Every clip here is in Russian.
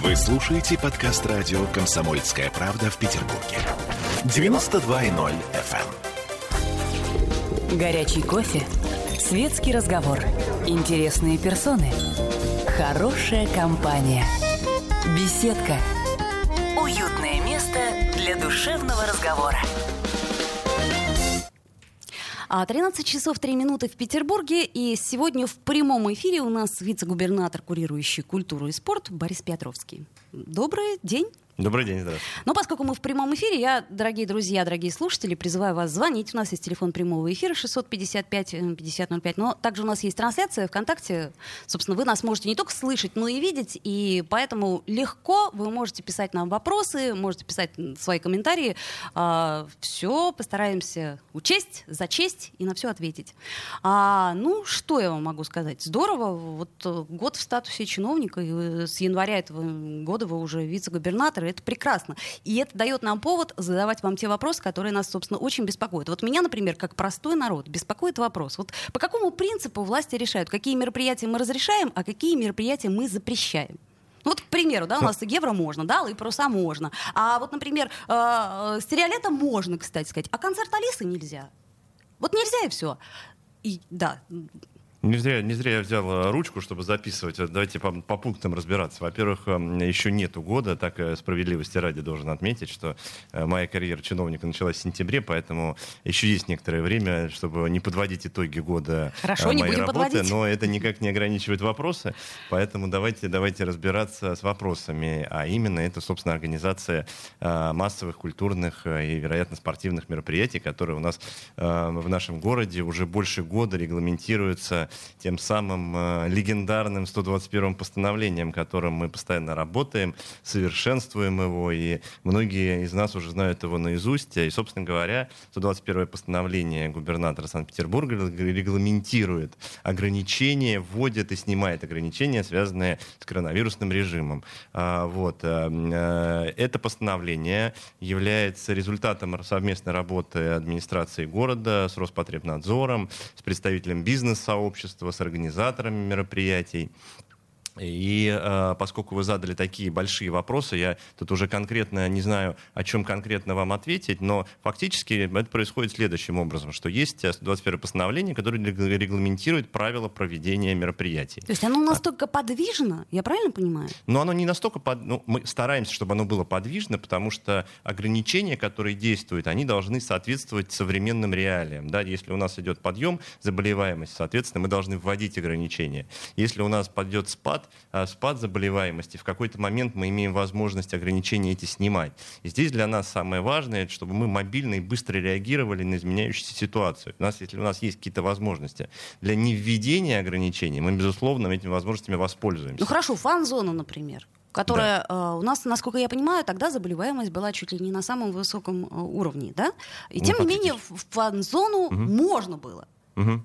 Вы слушаете подкаст радио «Комсомольская правда» в Петербурге. 92.0 FM. Горячий кофе, светский разговор, интересные персоны, хорошая компания, беседка, уютное место для душевного разговора. А 13 часов 3 минуты в Петербурге. И сегодня в прямом эфире у нас вице-губернатор, курирующий культуру и спорт Борис Петровский. Добрый день. Добрый день, здравствуйте. Но поскольку мы в прямом эфире, я, дорогие друзья, дорогие слушатели, призываю вас звонить. У нас есть телефон прямого эфира 655-5005. Но также у нас есть трансляция ВКонтакте. Собственно, вы нас можете не только слышать, но и видеть. И поэтому легко вы можете писать нам вопросы, можете писать свои комментарии. А, все постараемся учесть, зачесть и на все ответить. А, ну, что я вам могу сказать? Здорово. Вот э, год в статусе чиновника. И э, с января этого года вы уже вице-губернатор это прекрасно. И это дает нам повод задавать вам те вопросы, которые нас, собственно, очень беспокоят. Вот меня, например, как простой народ, беспокоит вопрос. Вот по какому принципу власти решают, какие мероприятия мы разрешаем, а какие мероприятия мы запрещаем? Ну, вот, к примеру, да, у нас евро можно, да, и паруса можно. А вот, например, э, э, стереолета можно, кстати сказать, а концерт Алисы нельзя. Вот нельзя и все. И да, не зря, не зря я взял э, ручку, чтобы записывать. Давайте по, по пунктам разбираться. Во-первых, эм, еще нету года, так э, справедливости ради должен отметить, что э, моя карьера чиновника началась в сентябре, поэтому еще есть некоторое время, чтобы не подводить итоги года Хорошо, моей не будем работы, подводить. но это никак не ограничивает вопросы, поэтому давайте, давайте разбираться с вопросами, а именно это, собственно, организация массовых культурных и, вероятно, спортивных мероприятий, которые у нас в нашем городе уже больше года регламентируются тем самым э, легендарным 121 постановлением, которым мы постоянно работаем, совершенствуем его, и многие из нас уже знают его наизусть. И, собственно говоря, 121 постановление губернатора Санкт-Петербурга регламентирует ограничения, вводит и снимает ограничения, связанные с коронавирусным режимом. А, вот. Э, э, это постановление является результатом совместной работы администрации города с Роспотребнадзором, с представителем бизнес-сообщества, общества, с организаторами мероприятий. И э, поскольку вы задали такие большие вопросы, я тут уже конкретно не знаю, о чем конкретно вам ответить, но фактически это происходит следующим образом, что есть 21 постановление, которое регламентирует правила проведения мероприятий. То есть оно настолько а... подвижно, я правильно понимаю? Но оно не настолько, под... ну, мы стараемся, чтобы оно было подвижно, потому что ограничения, которые действуют, они должны соответствовать современным реалиям. Да? Если у нас идет подъем заболеваемости, соответственно, мы должны вводить ограничения. Если у нас пойдет спад, спад, а, спад заболеваемости, в какой-то момент мы имеем возможность ограничения эти снимать. И здесь для нас самое важное, чтобы мы мобильно и быстро реагировали на изменяющуюся ситуацию. У нас, если у нас есть какие-то возможности для невведения ограничений, мы, безусловно, этими возможностями воспользуемся. Ну хорошо, фан-зона, например которая да. э, у нас, насколько я понимаю, тогда заболеваемость была чуть ли не на самом высоком э, уровне, да? И ну, тем не менее в фан-зону угу. можно было. Угу.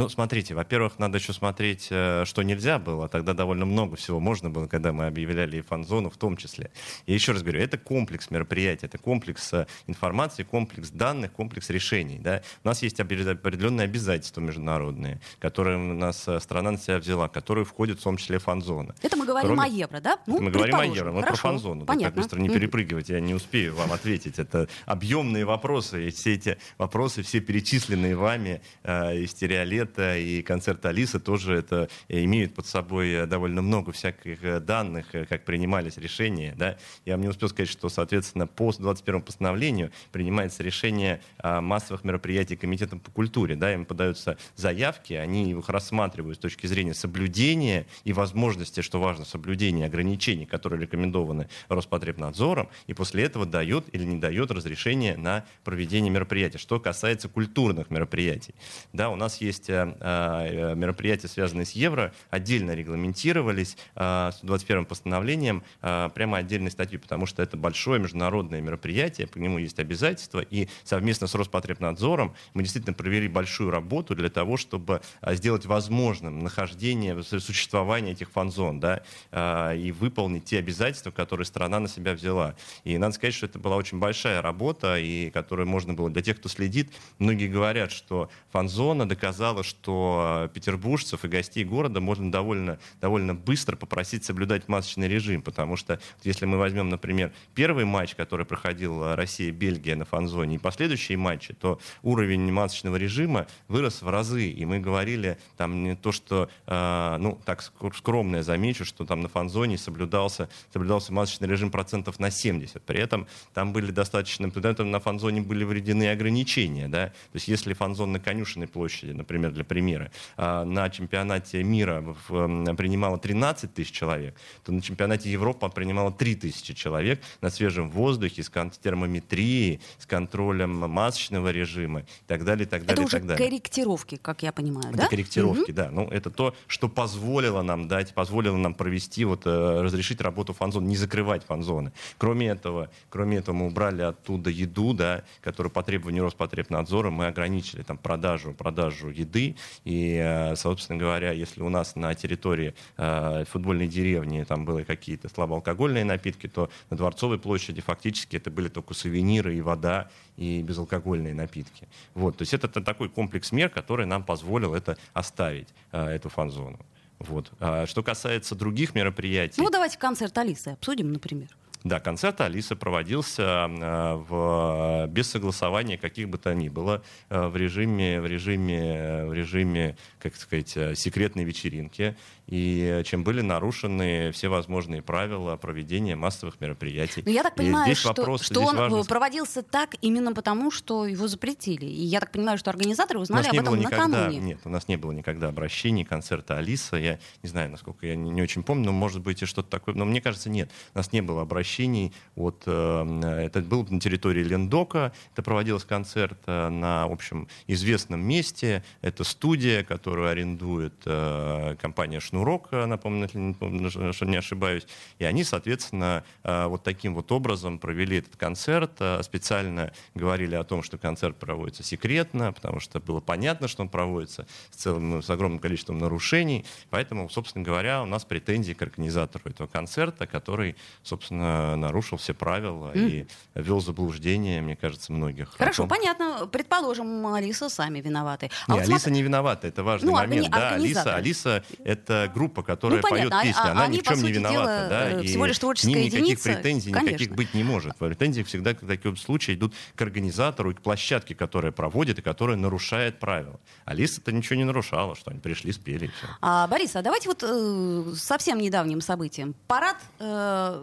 Ну, смотрите, во-первых, надо еще смотреть, э, что нельзя было. Тогда довольно много всего можно было, когда мы объявляли и фан-зону в том числе. И еще раз говорю, это комплекс мероприятий, это комплекс э, информации, комплекс данных, комплекс решений. Да? У нас есть определенные обязательства международные, которые у нас э, страна на себя взяла, которые входят в том числе фан-зона. Это мы говорим Кроме... о евро, да? Ну, мы говорим о евро. Вот про фан-зону. Так, так быстро не перепрыгивать, я не успею вам ответить. Это объемные вопросы, и все эти вопросы, все перечисленные вами э, из стереолет балета и концерт Алисы тоже это имеют под собой э, довольно много всяких э, данных, э, как принимались решения. Да? Я вам не успел сказать, что, соответственно, по 21 постановлению принимается решение массовых мероприятий Комитетом по культуре. Да? Им подаются заявки, они их рассматривают с точки зрения соблюдения и возможности, что важно, соблюдения ограничений, которые рекомендованы Роспотребнадзором, и после этого дает или не дает разрешение на проведение мероприятий. Что касается культурных мероприятий. Да, у нас есть Э, э, мероприятия, связанные с евро, отдельно регламентировались э, с 21 постановлением прямо отдельной статьи, потому что это большое международное мероприятие, по нему есть обязательства, и совместно с Роспотребнадзором мы действительно провели большую работу для того, чтобы сделать возможным нахождение, существование этих фан-зон, да, и выполнить те обязательства, которые страна на себя взяла. И надо сказать, что это была очень большая работа, и которую можно было, для тех, кто следит, многие говорят, что фан-зона доказала правило, что петербуржцев и гостей города можно довольно, довольно быстро попросить соблюдать масочный режим, потому что если мы возьмем, например, первый матч, который проходил Россия-Бельгия на фанзоне, и последующие матчи, то уровень масочного режима вырос в разы, и мы говорили там не то, что, э, ну, так скромно я замечу, что там на фанзоне соблюдался, соблюдался масочный режим процентов на 70, при этом там были достаточно, при этом на фанзоне были введены ограничения, да, то есть если фанзон на Конюшенной площади, например, для примера, э, на чемпионате мира принимало 13 тысяч человек, то на чемпионате Европы принимало 3 тысячи человек на свежем воздухе, с термометрией, с контролем масочного режима и так далее, и так далее. Это уже так далее. корректировки, как я понимаю, это да? корректировки, угу. да. Ну, это то, что позволило нам дать, позволило нам провести, вот, э, разрешить работу фанзон, не закрывать фанзоны. Кроме этого, кроме этого, мы убрали оттуда еду, да, которую по требованию Роспотребнадзора мы ограничили там продажу, продажу еды. И, э, собственно говоря, если у нас на территории э, футбольной деревни там были какие-то слабоалкогольные напитки, то на Дворцовой площади фактически это были только сувениры и вода, и безалкогольные напитки. Вот, то есть это, это такой комплекс мер, который нам позволил это оставить, э, эту фан-зону. Вот. А что касается других мероприятий... Ну, давайте концерт Алисы обсудим, например. Да, концерт Алисы проводился э, в, без согласования каких бы то ни было э, в режиме, в режиме, в режиме, как сказать, э, секретной вечеринки и чем были нарушены все возможные правила проведения массовых мероприятий. Но я так понимаю, здесь что, вопрос, что здесь он важно... проводился так именно потому, что его запретили. И я так понимаю, что организаторы узнали об этом никогда, накануне. Нет, у нас не было никогда обращений концерта Алиса. Я не знаю, насколько я не, не очень помню, но может быть и что-то такое. Но мне кажется, нет. У нас не было обращений. Вот, э, это был на территории Лендока. Это проводился концерт э, на, в общем, известном месте. Это студия, которую арендует э, компания Шнур урок, э, напомню, если не ошибаюсь. И они, соответственно, вот таким вот образом провели этот концерт, специально говорили о том, что концерт проводится секретно, потому что было понятно, что он проводится с, целым, с огромным количеством нарушений. Поэтому, собственно говоря, у нас претензии к организатору этого концерта, который, собственно, нарушил все правила mm. и ввел заблуждение, мне кажется, многих. Хорошо, понятно. Предположим, Алиса сами виноваты. А не, вот Алиса смотри... не виновата, это важный ну, момент. Органи... Да, Алиса, Алиса — это группа, которая ну, поет а, песни, а, она ни в чем не виновата. Дела, да, э, всего лишь творческая к ним никаких единица, претензий конечно. никаких быть не может. Претензии всегда в таком случае идут к организатору и к площадке, которая проводит и которая нарушает правила. Алиса-то ничего не нарушала, что они пришли, спели. И все. А, Борис, а давайте вот э, совсем недавним событием. Парад э,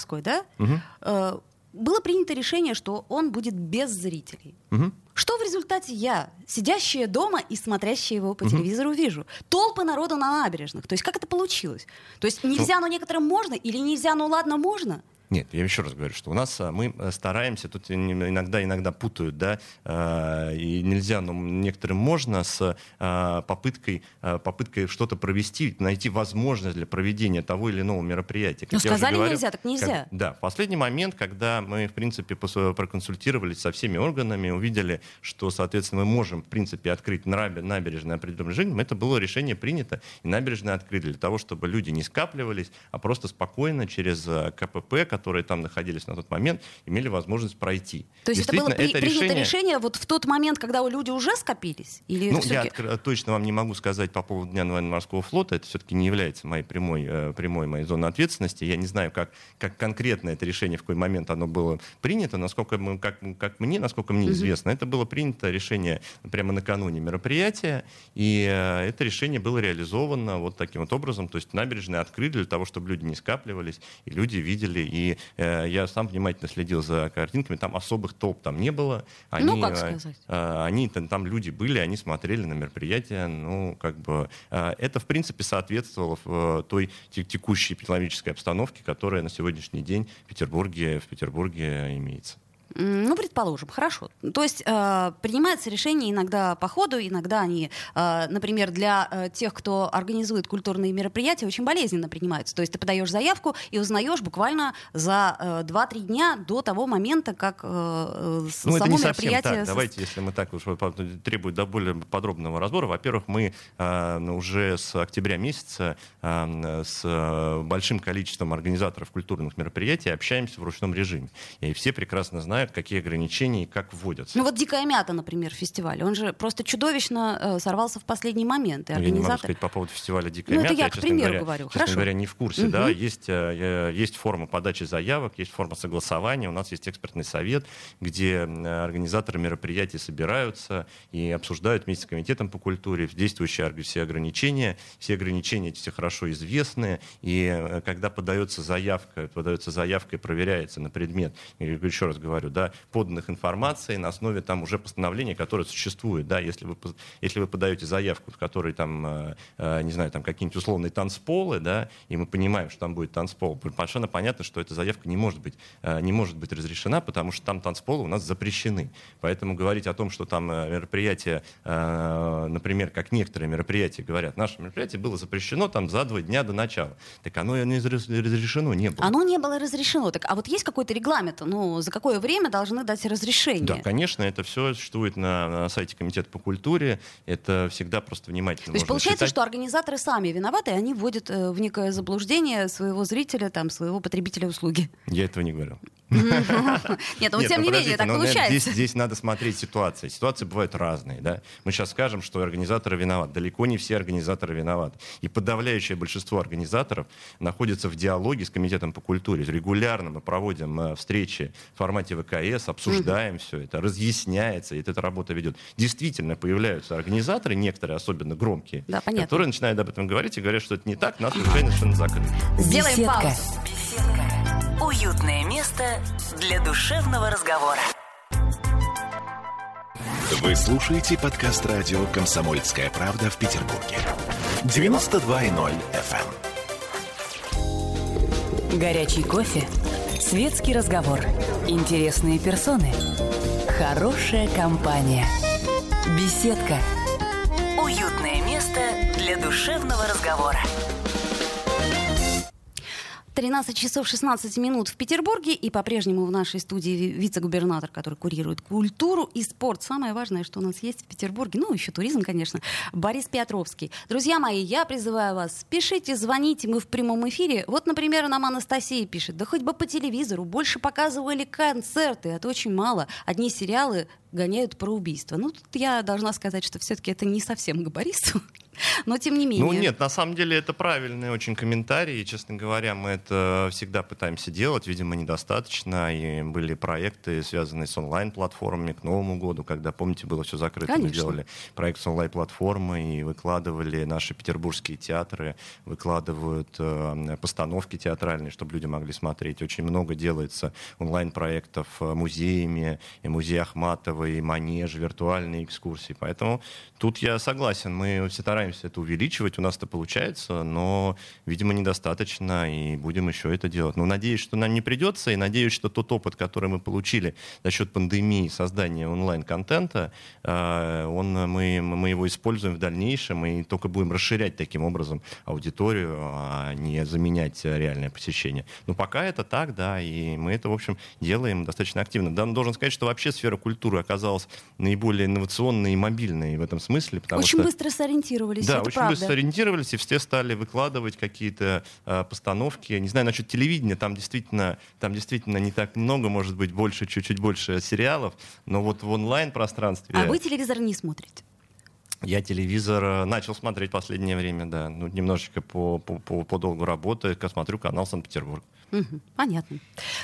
военно-морской, да? Угу. Было принято решение, что он будет без зрителей. Угу. Что в результате я, сидящая дома и смотрящая его по угу. телевизору, вижу? Толпы народу на набережных. То есть как это получилось? То есть нельзя, ну, но некоторым можно, или нельзя, но ладно, можно? Нет, я еще раз говорю, что у нас а, мы э, стараемся, тут иногда иногда путают, да, а, и нельзя, но некоторым можно с а, попыткой попыткой что-то провести, найти возможность для проведения того или иного мероприятия. Как ну сказали говорил, нельзя, так нельзя. Как, да, в последний момент, когда мы в принципе проконсультировались со всеми органами, увидели, что, соответственно, мы можем в принципе открыть набережные определенным режимом, это было решение принято и набережные открыли для того, чтобы люди не скапливались, а просто спокойно через КПП, которые там находились на тот момент, имели возможность пройти. То есть это было при, это принято решение... решение вот в тот момент, когда люди уже скопились? Или ну, я точно вам не могу сказать по поводу Дня военно-морского флота. Это все-таки не является моей прямой, э, прямой моей зоной ответственности. Я не знаю, как, как конкретно это решение, в какой момент оно было принято. Насколько, мы, как, как мне, насколько мне известно, это было принято решение прямо накануне мероприятия. И э, это решение было реализовано вот таким вот образом. То есть набережные открыли для того, чтобы люди не скапливались, и люди видели и э, я сам внимательно следил за картинками, там особых толп там не было. Они, ну, как э, сказать. Э, они, там, там люди были, они смотрели на мероприятие, ну, как бы, э, это, в принципе, соответствовало э, той текущей экономической обстановке, которая на сегодняшний день в Петербурге, в Петербурге имеется. Ну, предположим, хорошо. То есть э, принимается решение иногда по ходу, иногда они, э, например, для э, тех, кто организует культурные мероприятия, очень болезненно принимаются. То есть ты подаешь заявку и узнаешь буквально за э, 2-3 дня до того момента, как э, э ну, само это не мероприятие... Совсем так. Давайте, если мы так уж требует до более подробного разбора. Во-первых, мы э, уже с октября месяца э, с большим количеством организаторов культурных мероприятий общаемся в ручном режиме. И все прекрасно знают, знают, какие ограничения и как вводятся. Ну вот «Дикая мята», например, фестиваль, он же просто чудовищно э, сорвался в последний момент. И организатор... Я не могу сказать по поводу фестиваля «Дикая ну, мята». это я, я к примеру говоря, говорю. Честно Хорошо. говоря, не в курсе. Угу. Да, есть, э, есть форма подачи заявок, есть форма согласования, у нас есть экспертный совет, где организаторы мероприятий собираются и обсуждают вместе с комитетом по культуре действующие все ограничения. Все ограничения эти все хорошо известны. И э, когда подается заявка, подается заявка и проверяется на предмет, я еще раз говорю, да, поданных информации на основе там уже постановления, которое существует. Да, если, вы, если вы подаете заявку, в которой там, э, э, не знаю, там какие-нибудь условные танцполы, да, и мы понимаем, что там будет танцпол, совершенно понятно, что эта заявка не может быть, не может быть разрешена, потому что там танцполы у нас запрещены. Поэтому говорить о том, что там мероприятие, например, как некоторые мероприятия говорят, наше мероприятие было запрещено там за два дня до начала. Так оно не разрешено не было. Оно не было разрешено. Так, а вот есть какой-то регламент, ну, за какое время должны дать разрешение? Да, конечно, это все существует на, на сайте Комитета по культуре. Это всегда просто внимательно То есть получается, читать. что организаторы сами виноваты, и они вводят э, в некое заблуждение своего зрителя, там, своего потребителя услуги. Я этого не говорил. Нет, но тем не менее, так получается. Здесь, надо смотреть ситуации. Ситуации бывают разные. Да? Мы сейчас скажем, что организаторы виноваты. Далеко не все организаторы виноваты. И подавляющее большинство организаторов находится в диалоге с Комитетом по культуре. Регулярно мы проводим э, встречи в формате ВКС, обсуждаем все это, разъясняется, и эта работа ведет. Действительно появляются организаторы, некоторые особенно громкие, которые начинают об этом говорить и говорят, что это не так, нас уже совершенно закрыли. Сделаем паузу. Беседка. Уютное место для душевного разговора. Вы слушаете подкаст радио «Комсомольская правда» в Петербурге. 92.0 FM. Горячий кофе, светский разговор, интересные персоны, хорошая компания, беседка, уютное место для душевного разговора. 13 часов 16 минут в Петербурге, и по-прежнему в нашей студии вице-губернатор, который курирует культуру и спорт. Самое важное, что у нас есть в Петербурге, ну, еще туризм, конечно, Борис Петровский. Друзья мои, я призываю вас, пишите, звоните, мы в прямом эфире. Вот, например, нам Анастасия пишет, да хоть бы по телевизору, больше показывали концерты, это очень мало. Одни сериалы гоняют про убийство. Ну, тут я должна сказать, что все-таки это не совсем к Борису. Но тем не менее. Ну нет, на самом деле это правильный очень комментарий. И, честно говоря, мы это всегда пытаемся делать. Видимо, недостаточно. И были проекты, связанные с онлайн-платформами к Новому году, когда, помните, было все закрыто. Конечно. Мы делали проект с онлайн-платформой и выкладывали наши петербургские театры, выкладывают э, постановки театральные, чтобы люди могли смотреть. Очень много делается онлайн-проектов э, музеями, и музей Ахматова, и Манеж, виртуальные экскурсии. Поэтому тут я согласен. Мы все стараемся это увеличивать, у нас это получается, но, видимо, недостаточно, и будем еще это делать. Но надеюсь, что нам не придется, и надеюсь, что тот опыт, который мы получили за счет пандемии создания онлайн-контента, э, он, мы, мы его используем в дальнейшем, и только будем расширять таким образом аудиторию, а не заменять реальное посещение. Но пока это так, да, и мы это, в общем, делаем достаточно активно. Да, должен сказать, что вообще сфера культуры оказалась наиболее инновационной и мобильной в этом смысле. Потому Очень что... быстро сориентировались, Да, это очень правда. быстро сориентировались, и все стали выкладывать какие-то э, постановки. Не знаю, насчет телевидения, там действительно, там действительно не так много, может быть, больше, чуть-чуть больше сериалов, но вот в онлайн-пространстве... А вы телевизор не смотрите? Я телевизор э, начал смотреть последнее время, да. Ну, немножечко по, по, по, по долгу работы, я смотрю канал Санкт-Петербург. Понятно.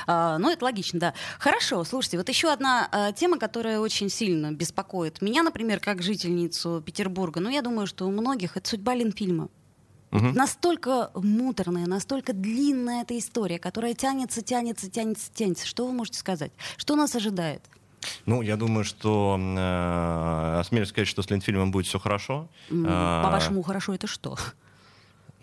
А, ну, это логично, да. Хорошо, слушайте, вот еще одна а, тема, которая очень сильно беспокоит меня, например, как жительницу Петербурга. Ну, я думаю, что у многих это судьба Ленфильма. Мгм. Настолько муторная, настолько длинная эта история, которая тянется, тянется, тянется, тянется. Что вы можете сказать? Что нас ожидает? Ну, я думаю, что э, осмелюсь сказать, что с Ленфильмом будет все хорошо. А, По-вашему, хорошо это что?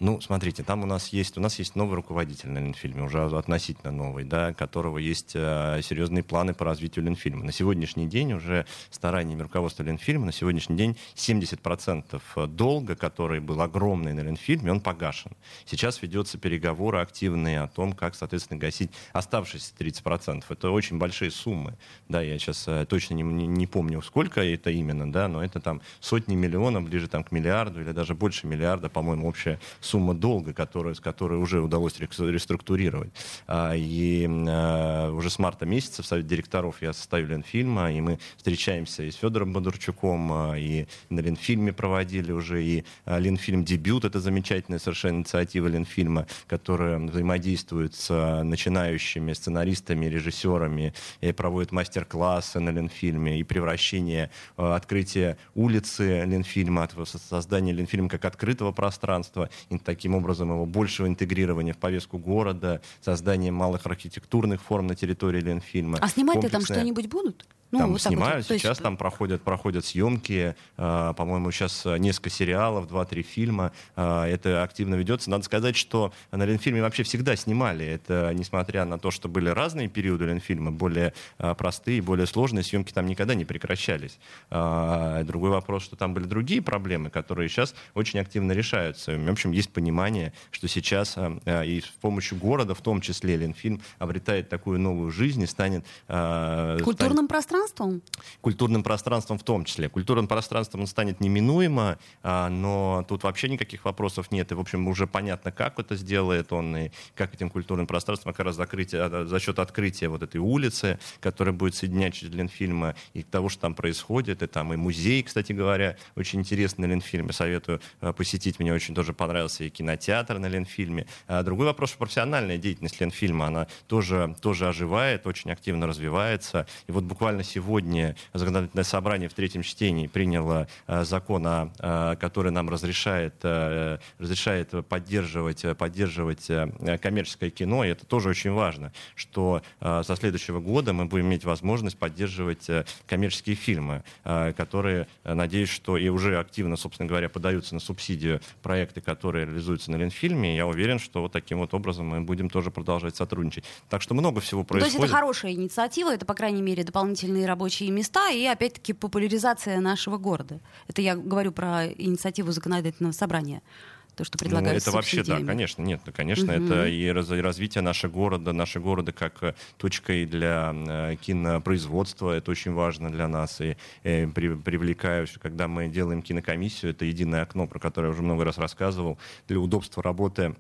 Ну, смотрите, там у нас есть, у нас есть новый руководитель на Ленфильме, уже относительно новый, да, которого есть э, серьезные планы по развитию Ленфильма. На сегодняшний день уже стараниями руководства Ленфильма, на сегодняшний день 70% долга, который был огромный на Ленфильме, он погашен. Сейчас ведется переговоры активные о том, как, соответственно, гасить оставшиеся 30%. Это очень большие суммы. Да, я сейчас э, точно не, не, помню, сколько это именно, да, но это там сотни миллионов, ближе там к миллиарду или даже больше миллиарда, по-моему, общая сумма сумма долга, которую, с которой уже удалось реструктурировать. А, и а, уже с марта месяца в Совет директоров я составил Ленфильма, и мы встречаемся и с Федором Бондарчуком, и на Ленфильме проводили уже, и Ленфильм «Дебют» — это замечательная совершенно инициатива Ленфильма, которая взаимодействует с начинающими сценаристами, режиссерами, и проводит мастер-классы на Ленфильме, и превращение, открытие улицы Ленфильма, создание Ленфильма как открытого пространства, таким образом его большего интегрирования в повестку города, создание малых архитектурных форм на территории Ленфильма. А снимать-то там что-нибудь будут? Ну, там вот снимают, вот. сейчас есть... там проходят, проходят съемки, э, по-моему, сейчас несколько сериалов, два-три фильма, э, это активно ведется. Надо сказать, что на Ленфильме вообще всегда снимали, это несмотря на то, что были разные периоды Ленфильма, более э, простые, более сложные, съемки там никогда не прекращались. Э, другой вопрос, что там были другие проблемы, которые сейчас очень активно решаются. В общем, есть понимание, что сейчас э, и с помощью города, в том числе Ленфильм, обретает такую новую жизнь и станет... Э, Культурным станет... пространством? Пространством? Культурным пространством в том числе. Культурным пространством он станет неминуемо, а, но тут вообще никаких вопросов нет. И, в общем, уже понятно, как это сделает он, и как этим культурным пространством как раз закрытие, а, за счет открытия вот этой улицы, которая будет соединять через Ленфильма, и того, что там происходит, и там и музей, кстати говоря, очень интересный на Ленфильме, советую а, посетить, мне очень тоже понравился и кинотеатр на Ленфильме. Другой вопрос, профессиональная деятельность Ленфильма, она тоже, тоже оживает, очень активно развивается. И вот буквально сегодня законодательное собрание в третьем чтении приняло э, закон, э, который нам разрешает, э, разрешает поддерживать, поддерживать коммерческое кино. И это тоже очень важно, что со следующего года мы будем иметь возможность поддерживать коммерческие фильмы, которые, надеюсь, что и уже активно, собственно говоря, подаются на субсидию проекты, которые реализуются на Ленфильме. Я уверен, что вот таким вот образом мы будем тоже продолжать сотрудничать. Так что много всего происходит. Ну, то есть это хорошая инициатива, это, по крайней мере, дополнительные дополнительные рабочие места и, опять-таки, популяризация нашего города. Это я говорю про инициативу законодательного собрания то, что предлагают ну, Это вообще, да, конечно, нет, ну, конечно, угу. это и раз, развитие нашего города, нашего города как э, точкой для э, кинопроизводства, это очень важно для нас, и, и при, привлекаю, когда мы делаем кинокомиссию, это единое окно, про которое я уже много раз рассказывал, для удобства работы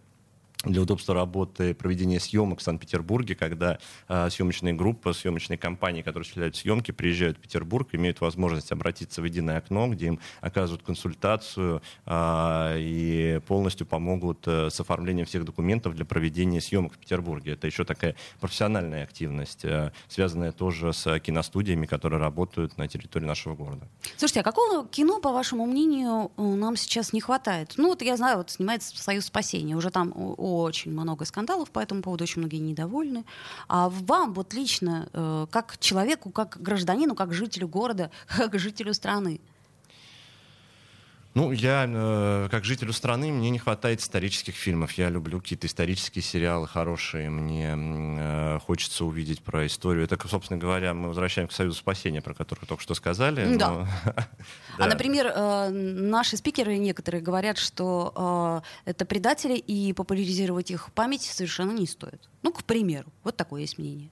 для удобства работы проведения съемок в Санкт-Петербурге, когда э, съемочные группы, съемочные компании, которые осуществляют съемки, приезжают в Петербург, имеют возможность обратиться в единое окно, где им оказывают консультацию э, и полностью помогут э, с оформлением всех документов для проведения съемок в Петербурге. Это еще такая профессиональная активность, э, связанная тоже с киностудиями, которые работают на территории нашего города. Слушайте, а какого кино, по вашему мнению, нам сейчас не хватает? Ну вот я знаю, вот снимается «Союз спасения», уже там очень много скандалов по этому поводу, очень многие недовольны. А вам вот лично, э, как человеку, как гражданину, как жителю города, как жителю страны, ну, я, э, как жителю страны, мне не хватает исторических фильмов. Я люблю какие-то исторические сериалы хорошие. Мне э, хочется увидеть про историю. Это, собственно говоря, мы возвращаемся к Союзу спасения, про который только что сказали. Да. Но... А, например, э, наши спикеры некоторые говорят, что э, это предатели, и популяризировать их память совершенно не стоит. Ну, к примеру. Вот такое есть мнение.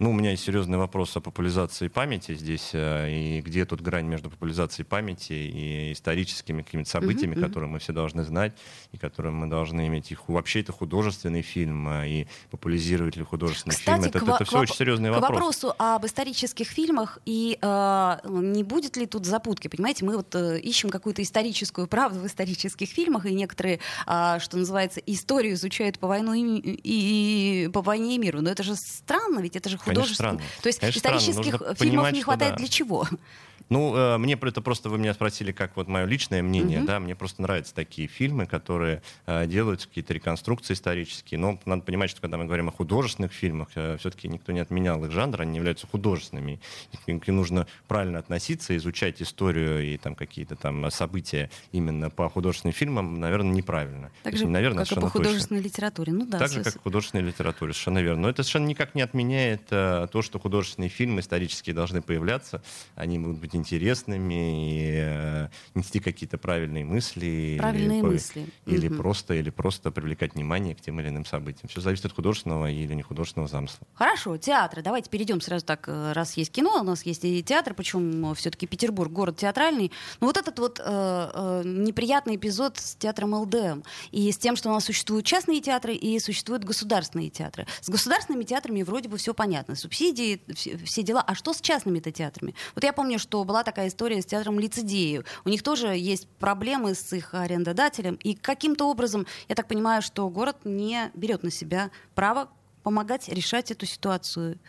Ну, у меня есть серьезный вопрос о популяризации памяти здесь, э, и где тут грань между популяризацией памяти и историческими какими-то событиями, uh-huh, которые мы все должны знать, и которые мы должны иметь. Их, вообще это художественный фильм, э, и популяризировать ли художественный Кстати, фильм, это, к, это все к, очень серьезный вопрос. К вопросу об исторических фильмах, и э, не будет ли тут запутки, понимаете, мы вот э, ищем какую-то историческую правду в исторических фильмах, и некоторые, э, что называется, историю изучают по, войну и, и, и по войне и миру, но это же странно, ведь это же художественный художественных. То есть Конечно, исторических фильмов понимать, не хватает да. для чего? Ну, э, мне это просто вы меня спросили, как вот мое личное мнение, mm-hmm. да, мне просто нравятся такие фильмы, которые э, делают какие-то реконструкции исторические. Но надо понимать, что когда мы говорим о художественных фильмах, э, все-таки никто не отменял их жанр, они являются художественными. К ним нужно правильно относиться, изучать историю и там какие-то там события именно по художественным фильмам, наверное, неправильно. Так же, наверное, как и по художественной точно. литературе. Ну да. Так же, как в художественной литературе, совершенно верно. Но это совершенно никак не отменяет э, то, что художественные фильмы исторические должны появляться, они будут быть интересными, и э, нести какие-то правильные мысли. Правильные или, мысли. Или, угу. просто, или просто привлекать внимание к тем или иным событиям. Все зависит от художественного или нехудожественного замысла. Хорошо, театры. Давайте перейдем сразу так, э, раз есть кино, у нас есть и театр, причем все-таки Петербург, город театральный. Но вот этот вот э, э, неприятный эпизод с театром ЛДМ и с тем, что у нас существуют частные театры и существуют государственные театры. С государственными театрами вроде бы все понятно. Субсидии, все, все дела. А что с частными-то театрами? Вот я помню, что была такая история с театром Лицедею. У них тоже есть проблемы с их арендодателем. И каким-то образом, я так понимаю, что город не берет на себя право помогать решать эту ситуацию.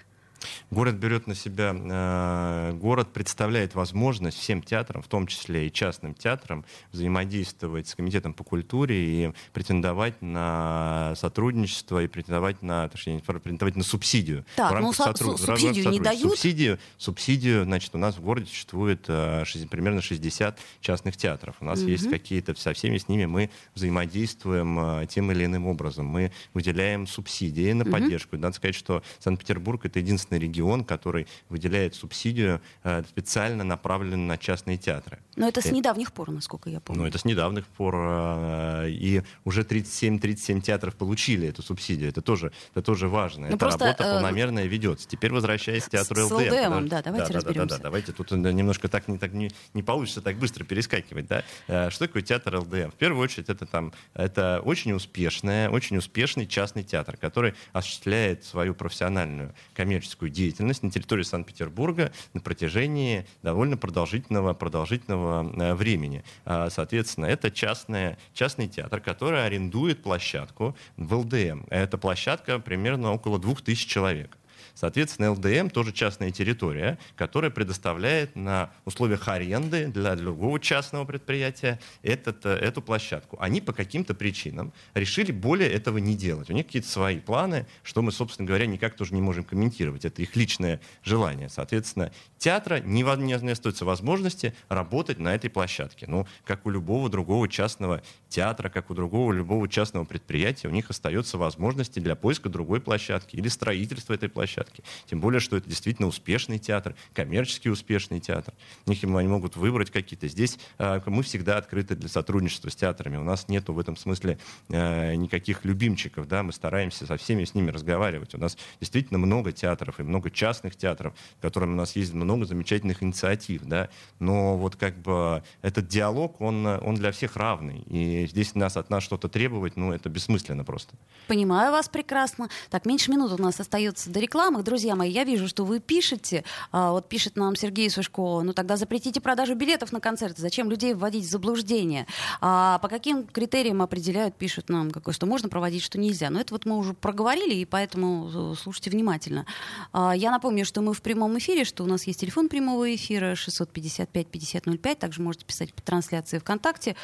Город берет на себя, э, город представляет возможность всем театрам, в том числе и частным театрам, взаимодействовать с комитетом по культуре и претендовать на сотрудничество и претендовать на, точнее, претендовать на субсидию. Так, ну сотруд... субсидию не дают? Субсидию, субсидию, значит, у нас в городе существует э, 60, примерно 60 частных театров. У нас угу. есть какие-то, со всеми с ними мы взаимодействуем э, тем или иным образом. Мы выделяем субсидии на угу. поддержку. Надо сказать, что Санкт-Петербург это единственный единственный регион, который выделяет субсидию э, специально направленную на частные театры. Но это с э, недавних пор, насколько я помню. Ну, это с недавних пор. Э, и уже 37-37 театров получили эту субсидию. Это тоже, это тоже важно. Ну, Эта просто, работа э, полномерная ведется. Теперь возвращаясь к театру ЛДМ. С ЛДМ, да, давайте да, разберемся. Да, да, да, давайте тут немножко так не, так не, не получится так быстро перескакивать. Да? Что такое театр ЛДМ? В первую очередь это, там, это очень успешная, очень успешный частный театр, который осуществляет свою профессиональную коммерческую коммерческую деятельность на территории Санкт-Петербурга на протяжении довольно продолжительного, продолжительного э, времени. А, соответственно, это частная, частный театр, который арендует площадку в ЛДМ. Эта площадка примерно около 2000 человек. Соответственно, ЛДМ тоже частная территория, которая предоставляет на условиях аренды для другого частного предприятия этот, э, эту площадку. Они по каким-то причинам решили более этого не делать. У них какие-то свои планы, что мы, собственно говоря, никак тоже не можем комментировать. Это их личное желание. Соответственно, театра не, не, не остается возможности работать на этой площадке. Ну, как у любого другого частного театра, как у другого любого частного предприятия, у них остается возможности для поиска другой площадки или строительства этой площадки площадке. Тем более, что это действительно успешный театр, коммерчески успешный театр. У них они могут выбрать какие-то. Здесь э, мы всегда открыты для сотрудничества с театрами. У нас нету в этом смысле э, никаких любимчиков. Да? Мы стараемся со всеми с ними разговаривать. У нас действительно много театров и много частных театров, в которыми у нас есть много замечательных инициатив. Да? Но вот как бы этот диалог, он, он для всех равный. И здесь нас от нас что-то требовать, ну, это бессмысленно просто. Понимаю вас прекрасно. Так, меньше минут у нас остается до рекламы рекламах, друзья мои, я вижу, что вы пишете, а, вот пишет нам Сергей Сушко, ну тогда запретите продажу билетов на концерты, зачем людей вводить в заблуждение? А по каким критериям определяют, пишут нам, какое, что можно проводить, что нельзя? Но это вот мы уже проговорили, и поэтому э, слушайте внимательно. А, я напомню, что мы в прямом эфире, что у нас есть телефон прямого эфира 655-5005, также можете писать по трансляции ВКонтакте.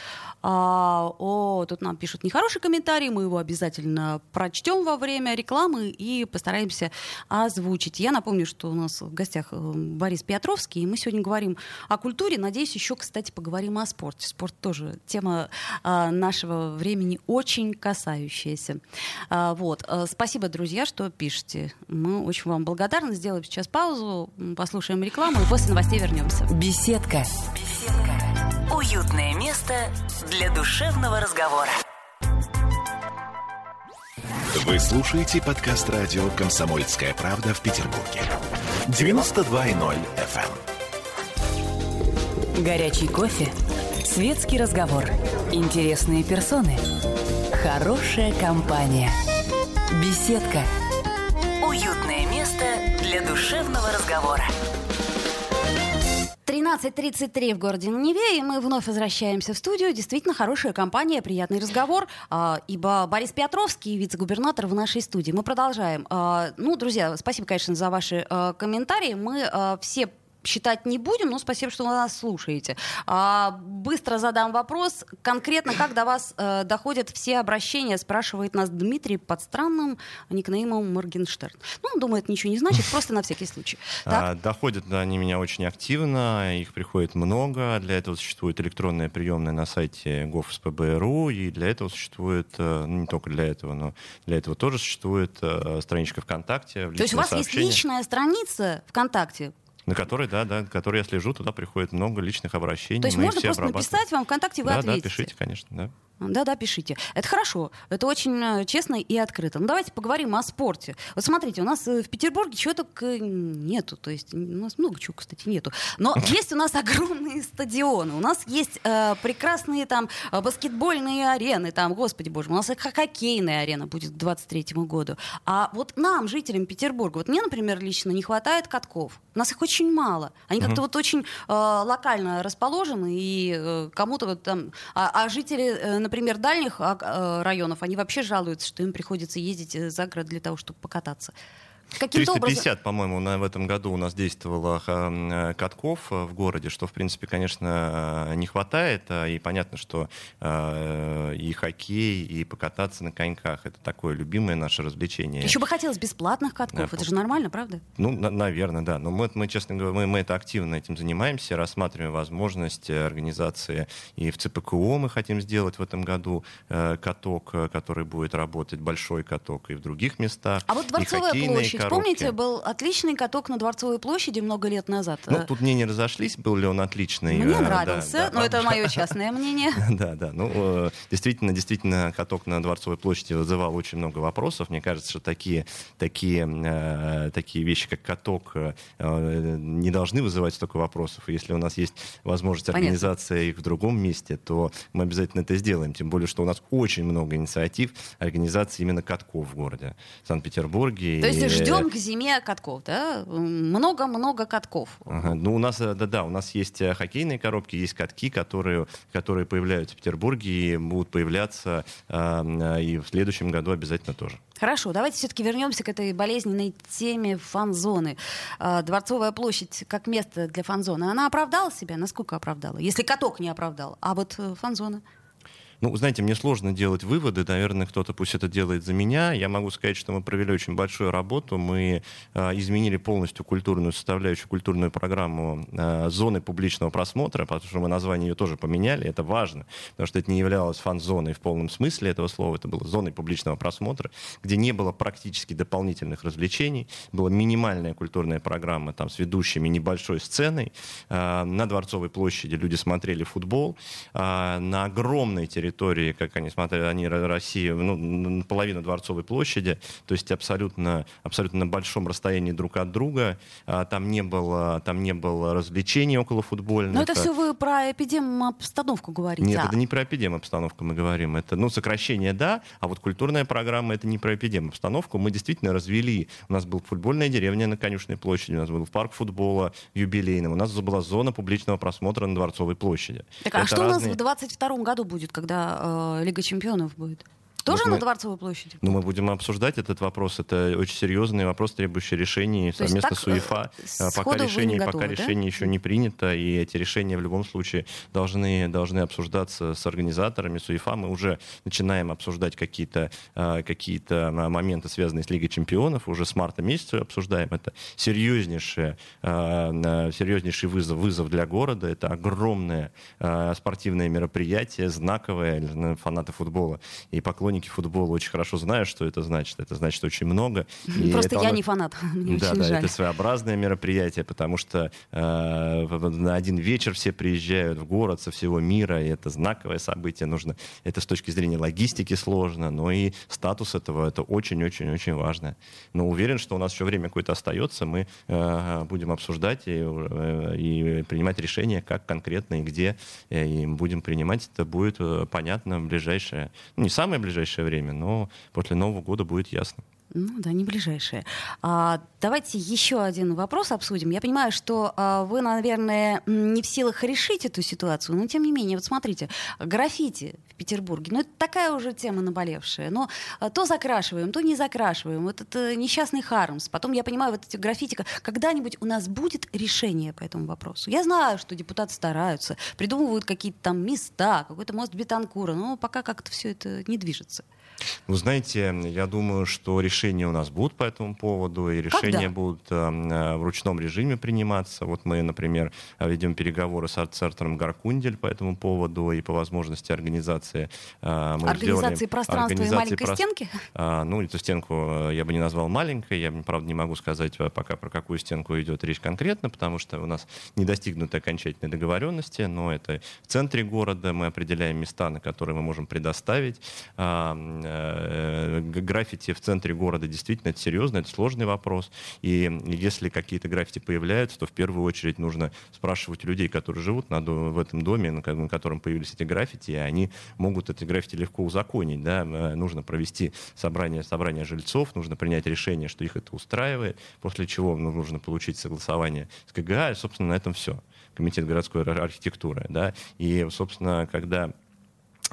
А, о, тут нам пишут нехороший комментарий, мы его обязательно прочтем во время рекламы и постараемся озвучить. Я напомню, что у нас в гостях э, Борис Петровский, и мы сегодня говорим о культуре. Надеюсь, еще, кстати, поговорим о спорте. Спорт тоже тема а, нашего времени очень касающаяся. А, вот. Э, спасибо, друзья, что пишете. Мы очень вам благодарны. Сделаем сейчас паузу, послушаем рекламу и после новостей вернемся. Беседка. Беседка. Уютное место для душевного разговора. Вы слушаете подкаст радио «Комсомольская правда» в Петербурге. 92.0 FM. эм. Горячий кофе, светский разговор, интересные персоны, хорошая компания, беседка. Уютное место для душевного разговора. 13.33 в городе Неве, и мы вновь возвращаемся в студию. Действительно хорошая компания, приятный разговор, а, ибо Борис Петровский, вице-губернатор в нашей студии. Мы продолжаем. А, ну, друзья, спасибо, конечно, за ваши а, комментарии. Мы все считать не будем, но спасибо, что вы нас слушаете. А, быстро задам вопрос. Конкретно, как до вас э, доходят все обращения, спрашивает нас Дмитрий под странным никнеймом Моргенштерн. Ну, он думает, ничего не значит, просто на всякий случай. А, доходят они меня очень активно, их приходит много. Для этого существует электронная приемная на сайте gov.spb.ru, и для этого существует, э, ну, не только для этого, но для этого тоже существует э, страничка ВКонтакте. То есть у вас есть личная страница ВКонтакте, На который, да, да, который я слежу, туда приходит много личных обращений. То есть можно просто написать вам ВКонтакте, вы да, ответите? Да, пишите, конечно, да. Да-да, пишите. Это хорошо. Это очень э, честно и открыто. Ну, давайте поговорим о спорте. Вот смотрите, у нас э, в Петербурге чего только нету. То есть у нас много чего, кстати, нету. Но есть у нас огромные стадионы. У нас есть э, прекрасные там э, баскетбольные арены. Там, господи боже, у нас хоккейная арена будет к 23 году. А вот нам, жителям Петербурга, вот мне, например, лично не хватает катков. У нас их очень мало. Они как-то вот очень э, локально расположены, и э, кому-то вот там... А, а жители, например, дальних а, э, районов, они вообще жалуются, что им приходится ездить э, за город для того, чтобы покататься. Каким-то 350, образом... по-моему, на, в этом году у нас действовало э, катков э, в городе, что, в принципе, конечно, э, не хватает. А, и понятно, что э, и хоккей, и покататься на коньках — это такое любимое наше развлечение. Еще бы хотелось бесплатных катков. Да, это же нормально, правда? Ну, на, наверное, да. Но мы, мы, честно говоря, мы, мы это активно этим занимаемся, рассматриваем возможность организации. И в ЦПКО мы хотим сделать в этом году каток, который будет работать, большой каток, и в других местах. А вот Дворцовая площадь площадь. Коробки. Помните, был отличный каток на Дворцовой площади много лет назад? Ну, тут мнения разошлись, был ли он отличный. Мне э, нравился, да, но да, это мое частное мнение. Да, да. Ну, э, действительно, действительно, каток на Дворцовой площади вызывал очень много вопросов. Мне кажется, что такие, такие, э, такие вещи, как каток, не должны вызывать столько вопросов. И если у нас есть возможность организации их в другом месте, то мы обязательно это сделаем. Тем более, что у нас очень много инициатив организации именно катков в городе. Санкт-Петербурге. То есть ждем к зиме катков, да? Много-много катков. Ага. Ну, у нас, да-да, у нас есть э, хоккейные коробки, есть катки, которые, которые появляются в Петербурге и будут появляться э, и в следующем году обязательно тоже. Хорошо, давайте все-таки вернемся к этой болезненной теме фан-зоны. Дворцовая площадь как место для фан-зоны, она оправдала себя? Насколько оправдала? Если каток не оправдал, а вот э, фан-зона? Ну, знаете, мне сложно делать выводы, наверное, кто-то пусть это делает за меня. Я могу сказать, что мы провели очень большую работу, мы э, изменили полностью культурную составляющую, культурную программу э, зоны публичного просмотра, потому что мы название ее тоже поменяли, это важно, потому что это не являлось фан-зоной в полном смысле этого слова, это было зоной публичного просмотра, где не было практически дополнительных развлечений, была минимальная культурная программа там с ведущими небольшой сценой, э, на Дворцовой площади люди смотрели футбол, э, на огромной территории территории, как они смотрели, они России, ну, половина Дворцовой площади, то есть абсолютно, абсолютно на большом расстоянии друг от друга. А, там не было, там не было развлечений около футбольных. Но это все вы про эпидем-обстановку говорите. Нет, а? это не про эпидем-обстановку мы говорим. Это, ну, сокращение, да, а вот культурная программа это не про эпидем-обстановку. Мы действительно развели. У нас была футбольная деревня на Конюшной площади, у нас был парк футбола юбилейным, у нас была зона публичного просмотра на Дворцовой площади. Так, а что разные... у нас в 22 году будет, когда э, Лига чемпионов будет. Тоже мы, на Дворцовой площади? Ну, мы будем обсуждать этот вопрос. Это очень серьезный вопрос, требующий решений То совместно так, с УЕФА. С пока решение, готовы, пока да? решение еще не принято, и эти решения в любом случае должны, должны обсуждаться с организаторами, с УЕФА. Мы уже начинаем обсуждать какие-то а, какие моменты, связанные с Лигой чемпионов. Уже с марта месяца обсуждаем. Это серьезнейший, а, серьезнейший вызов, вызов для города. Это огромное спортивное мероприятие, знаковое. Фанаты футбола и поклонники поклонники футбола очень хорошо знают, что это значит. Это значит очень много. И Просто я оно... не фанат. Мне да, да, жаль. это своеобразное мероприятие, потому что э, на один вечер все приезжают в город со всего мира, и это знаковое событие. Нужно, это с точки зрения логистики сложно, но и статус этого это очень-очень-очень важно. Но уверен, что у нас еще время какое-то остается, мы э, будем обсуждать и, э, и принимать решения, как конкретно и где, э, и будем принимать. Это будет э, понятно в ближайшее, ну, не самое ближайшее ближайшее время, но после Нового года будет ясно. Ну да, не ближайшее. А, давайте еще один вопрос обсудим. Я понимаю, что а, вы, наверное, не в силах решить эту ситуацию, но тем не менее, вот смотрите, граффити в Петербурге, ну это такая уже тема наболевшая. Но а, то закрашиваем, то не закрашиваем. Вот это несчастный Хармс. Потом, я понимаю, вот эти граффити, когда-нибудь у нас будет решение по этому вопросу. Я знаю, что депутаты стараются, придумывают какие-то там места, какой-то мост Бетанкура, но пока как-то все это не движется. Вы знаете, я думаю, что решения у нас будут по этому поводу, и решения Когда? будут э, в ручном режиме приниматься. Вот мы, например, ведем переговоры с арт-центром Гаркундель по этому поводу, и по возможности организации... Э, мы организации пространства организации и маленькой про... стенки? А, ну, эту стенку э, я бы не назвал маленькой, я, правда, не могу сказать э, пока про какую стенку идет речь конкретно, потому что у нас не достигнуты окончательной договоренности, но это в центре города, мы определяем места, на которые мы можем предоставить Э, граффити в центре города действительно это серьезно, это сложный вопрос. И если какие-то граффити появляются, то в первую очередь нужно спрашивать людей, которые живут на, в этом доме, на котором появились эти граффити, и они могут эти граффити легко узаконить. Да? Э, нужно провести собрание, собрание жильцов, нужно принять решение, что их это устраивает, после чего ну, нужно получить согласование с КГА, и, собственно, на этом все. Комитет городской архитектуры. Да? И, собственно, когда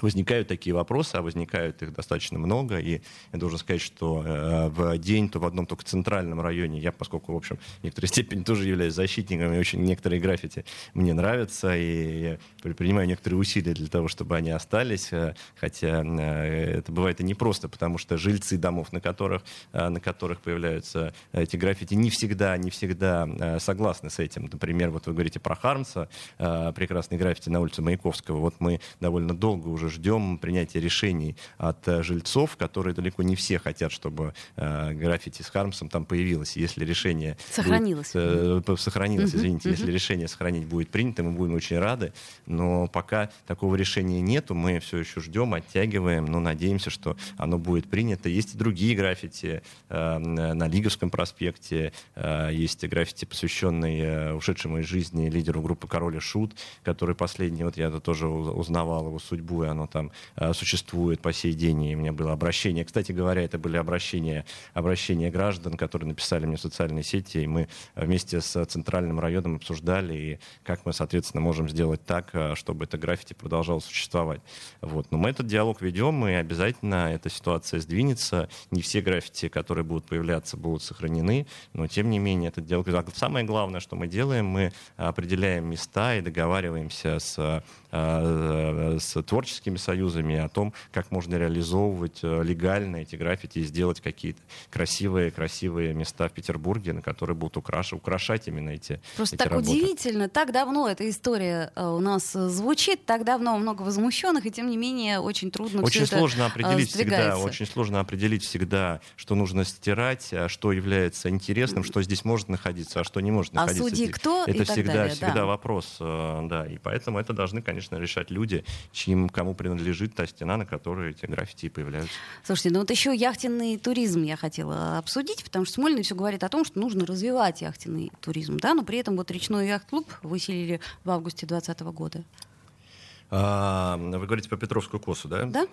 возникают такие вопросы, а возникают их достаточно много, и я должен сказать, что э, в день, то в одном только центральном районе, я, поскольку, в общем, в некоторой степени тоже являюсь защитником, и очень некоторые граффити мне нравятся, и я предпринимаю некоторые усилия для того, чтобы они остались, э, хотя э, это бывает и непросто, потому что жильцы домов, на которых, на которых появляются эти граффити, не всегда, не всегда согласны с этим. Например, вот вы говорите про Хармса, прекрасный граффити на улице Маяковского, вот мы довольно долго уже уже ждем принятия решений от э, жильцов, которые далеко не все хотят, чтобы э, граффити с Хармсом там появилось. Если решение... Сохранилось. Будет, э, сохранилось, извините. Если решение сохранить будет принято, мы будем очень рады. Но пока такого решения нету, мы все еще ждем, оттягиваем, но надеемся, что оно будет принято. Есть и другие граффити э, на Лиговском проспекте. Э, есть граффити, посвященный э, ушедшему из жизни лидеру группы «Король и Шут», который последний, вот я тоже узнавал его судьбу, и оно там э, существует по сей день, и у меня было обращение. Кстати говоря, это были обращения, обращения граждан, которые написали мне в социальные сети, и мы вместе с Центральным районом обсуждали, и как мы, соответственно, можем сделать так, э, чтобы это граффити продолжало существовать. Вот. Но мы этот диалог ведем, и обязательно эта ситуация сдвинется. Не все граффити, которые будут появляться, будут сохранены, но тем не менее этот диалог... Самое главное, что мы делаем, мы определяем места и договариваемся с, э, с творческими творческими союзами, о том, как можно реализовывать э, легально эти граффити и сделать какие-то красивые, красивые места в Петербурге, на которые будут украш... украшать именно эти Просто эти так работы. удивительно, так давно эта история э, у нас звучит, так давно много возмущенных, и тем не менее очень трудно Очень сложно это определить всегда, очень сложно определить всегда, что нужно стирать, а что является интересным, что здесь может находиться, а что не может а находиться. А судьи кто Это и всегда, далее, всегда да. вопрос, да, и поэтому это должны, конечно, решать люди, чьим кому принадлежит та стена, на которой эти граффити появляются. Слушайте, ну вот еще яхтенный туризм я хотела обсудить, потому что Смольный все говорит о том, что нужно развивать яхтенный туризм, да, но при этом вот речной яхт-клуб выселили в августе 2020 года. А, вы говорите про Петровскую косу, да? Да.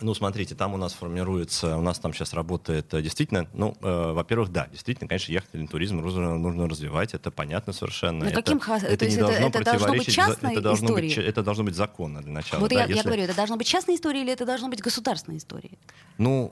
Ну, смотрите, там у нас формируется, у нас там сейчас работает э, действительно, ну, э, во-первых, да, действительно, конечно, яхтенный туризм нужно, нужно развивать, это понятно совершенно. Но это, каким ха... это, не это, должно это должно быть частной это должно историей? Быть, это должно быть законно для начала. Вот да, я, если... я говорю, это должно быть частная история или это должно быть государственная история? Ну,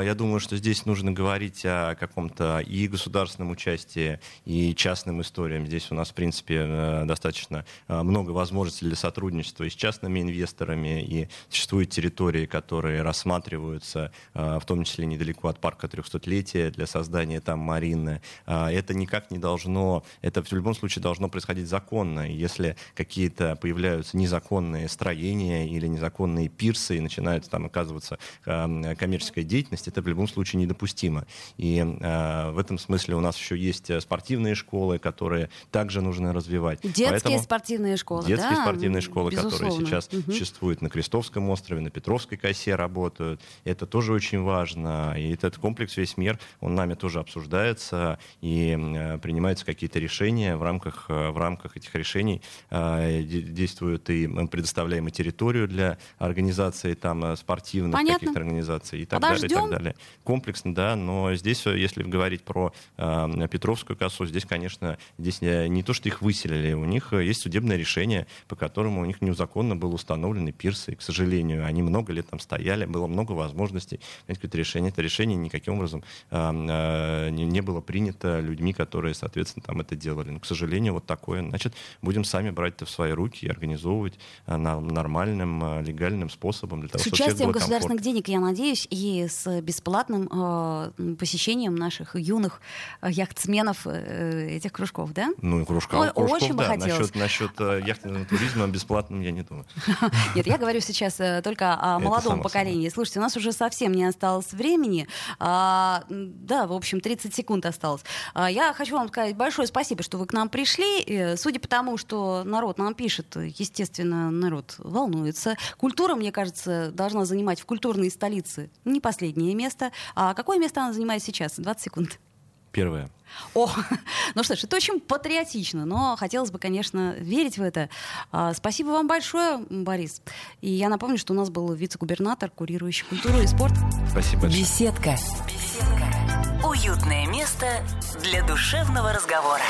э, я думаю, что здесь нужно говорить о каком-то и государственном участии, и частным историям. Здесь у нас, в принципе, э, достаточно э, много возможностей для сотрудничества и с частными инвесторами, и существуют территории, которые рассматривают рассматриваются, а, в том числе недалеко от парка 300-летия для создания там марины. А, это никак не должно, это в любом случае должно происходить законно. Если какие-то появляются незаконные строения или незаконные пирсы и начинается там оказываться а, коммерческая деятельность, это в любом случае недопустимо. И в этом смысле у нас еще есть спортивные школы, которые также нужно развивать. Детские Поэтому спортивные школы, Детские да? спортивные школы, Безусловно. которые сейчас угу. существуют на Крестовском острове, на Петровской косе работают. Это тоже очень важно. И этот комплекс весь мир, он нами тоже обсуждается и э, принимаются какие-то решения в рамках, э, в рамках этих решений э, действуют и мы предоставляем и территорию для организации там спортивных каких-то организаций и так Подождем. далее, и так далее. Комплексно, да, но здесь, если говорить про э, Петровскую косу, здесь, конечно, здесь не, не то, что их выселили, у них есть судебное решение, по которому у них незаконно был установлены пирсы, и, к сожалению, они много лет там стоят стояли, было много возможностей принять какое-то решение. Это решение никаким образом э, не, не было принято людьми, которые, соответственно, там это делали. Но, к сожалению, вот такое. Значит, будем сами брать это в свои руки и организовывать э, нормальным, э, легальным способом для того, с чтобы участием государственных денег, я надеюсь, и с бесплатным э, посещением наших юных э, яхтсменов э, этих кружков, да? Ну, кружков, Ой, кружков очень да. Бы хотелось. Насчет, насчет э, яхтенного туризма бесплатным я не думаю. Нет, я говорю сейчас э, только о молодом поколении. Слушайте, у нас уже совсем не осталось времени. А, да, в общем, 30 секунд осталось. А, я хочу вам сказать большое спасибо, что вы к нам пришли. Э, судя по тому, что народ нам пишет, естественно, народ волнуется. Культура, мне кажется, должна занимать в культурной столице не последнее место. А какое место она занимает сейчас? 20 секунд. Первое. О, ну что ж, это очень патриотично, но хотелось бы, конечно, верить в это. А, спасибо вам большое, Борис. И я напомню, что у нас был вице-губернатор, курирующий культуру и спорт. Спасибо большое. Беседка. Беседка. Уютное место для душевного разговора.